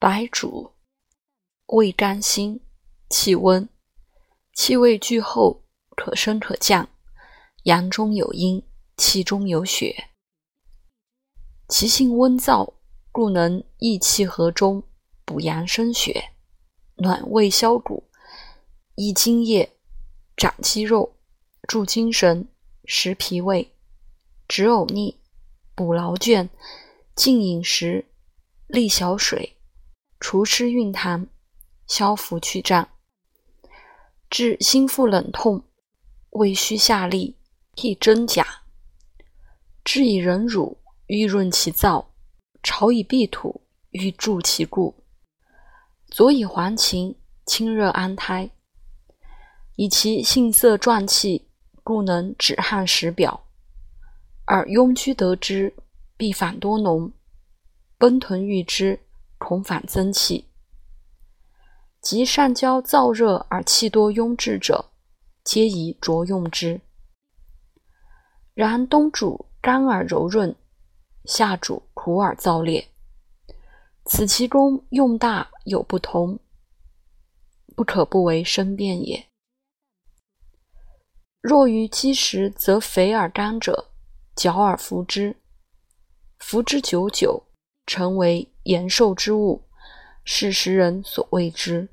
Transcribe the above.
白术，味甘辛，气温，气味俱后，可升可降，阳中有阴，气中有血。其性温燥，故能益气和中，补阳生血，暖胃消谷，益津液，长肌肉，助精神，实脾胃，止呕逆，补劳倦，静饮食，利小水。除湿运痰，消浮去胀，治心腹冷痛、胃虚下痢、益真假；治以忍辱，欲润其燥；炒以碧土，欲助其固；佐以黄芩，清热安胎。以其性色壮气，故能止汗实表；而庸居得之，必反多脓；奔豚遇之。恐反增气，及上焦燥热而气多壅滞者，皆宜着用之。然冬主干而柔润，夏主苦而燥烈，此其功用大有不同，不可不为生辩也。若于积食则肥而干者，嚼而服之，服之久久，成为。延寿之物，是时人所未知。